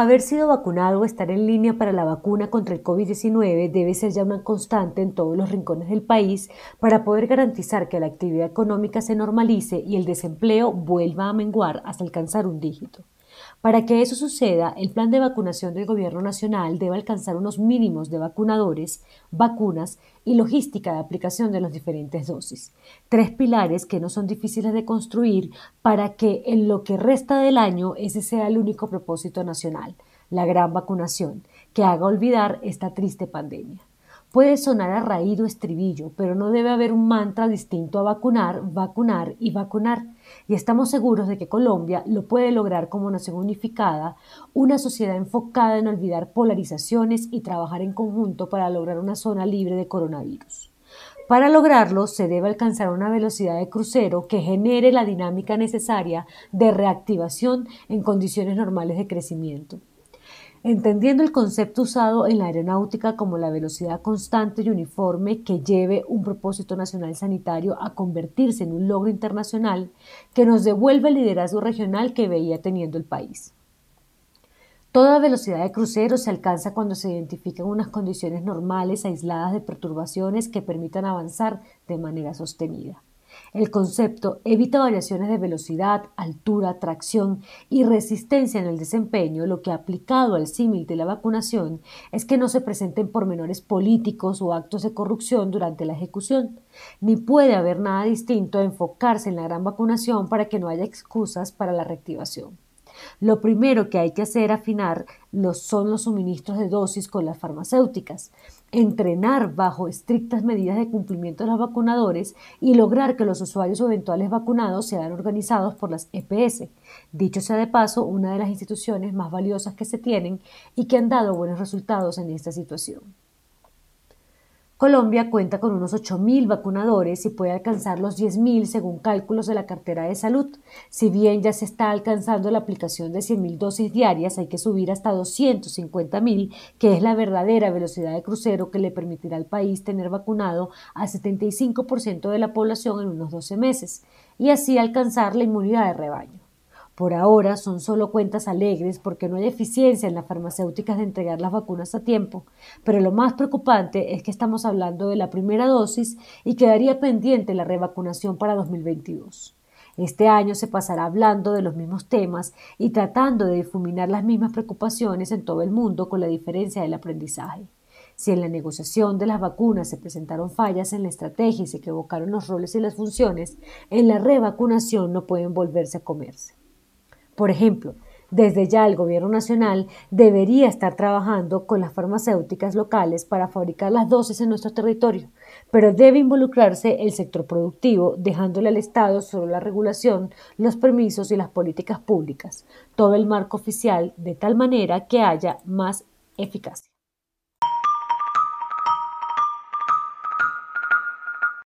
Haber sido vacunado o estar en línea para la vacuna contra el COVID-19 debe ser ya una constante en todos los rincones del país para poder garantizar que la actividad económica se normalice y el desempleo vuelva a menguar hasta alcanzar un dígito. Para que eso suceda, el plan de vacunación del Gobierno Nacional debe alcanzar unos mínimos de vacunadores, vacunas y logística de aplicación de las diferentes dosis. Tres pilares que no son difíciles de construir para que en lo que resta del año ese sea el único propósito nacional, la gran vacunación, que haga olvidar esta triste pandemia. Puede sonar a raído estribillo, pero no debe haber un mantra distinto a vacunar, vacunar y vacunar. Y estamos seguros de que Colombia lo puede lograr como nación unificada, una sociedad enfocada en olvidar polarizaciones y trabajar en conjunto para lograr una zona libre de coronavirus. Para lograrlo se debe alcanzar una velocidad de crucero que genere la dinámica necesaria de reactivación en condiciones normales de crecimiento. Entendiendo el concepto usado en la aeronáutica como la velocidad constante y uniforme que lleve un propósito nacional sanitario a convertirse en un logro internacional que nos devuelve el liderazgo regional que veía teniendo el país. Toda velocidad de crucero se alcanza cuando se identifican unas condiciones normales aisladas de perturbaciones que permitan avanzar de manera sostenida. El concepto evita variaciones de velocidad, altura, tracción y resistencia en el desempeño, lo que aplicado al símil de la vacunación es que no se presenten pormenores políticos o actos de corrupción durante la ejecución, ni puede haber nada distinto a enfocarse en la gran vacunación para que no haya excusas para la reactivación. Lo primero que hay que hacer afinar son los suministros de dosis con las farmacéuticas, entrenar bajo estrictas medidas de cumplimiento de los vacunadores y lograr que los usuarios o eventuales vacunados sean organizados por las EPS. Dicho sea de paso, una de las instituciones más valiosas que se tienen y que han dado buenos resultados en esta situación. Colombia cuenta con unos 8.000 vacunadores y puede alcanzar los 10.000 según cálculos de la cartera de salud. Si bien ya se está alcanzando la aplicación de 100.000 dosis diarias, hay que subir hasta 250.000, que es la verdadera velocidad de crucero que le permitirá al país tener vacunado al 75% de la población en unos 12 meses y así alcanzar la inmunidad de rebaño. Por ahora son solo cuentas alegres porque no hay eficiencia en las farmacéuticas de entregar las vacunas a tiempo, pero lo más preocupante es que estamos hablando de la primera dosis y quedaría pendiente la revacunación para 2022. Este año se pasará hablando de los mismos temas y tratando de difuminar las mismas preocupaciones en todo el mundo con la diferencia del aprendizaje. Si en la negociación de las vacunas se presentaron fallas en la estrategia y se equivocaron los roles y las funciones, en la revacunación no pueden volverse a comerse. Por ejemplo, desde ya el Gobierno Nacional debería estar trabajando con las farmacéuticas locales para fabricar las dosis en nuestro territorio, pero debe involucrarse el sector productivo, dejándole al Estado solo la regulación, los permisos y las políticas públicas, todo el marco oficial, de tal manera que haya más eficacia.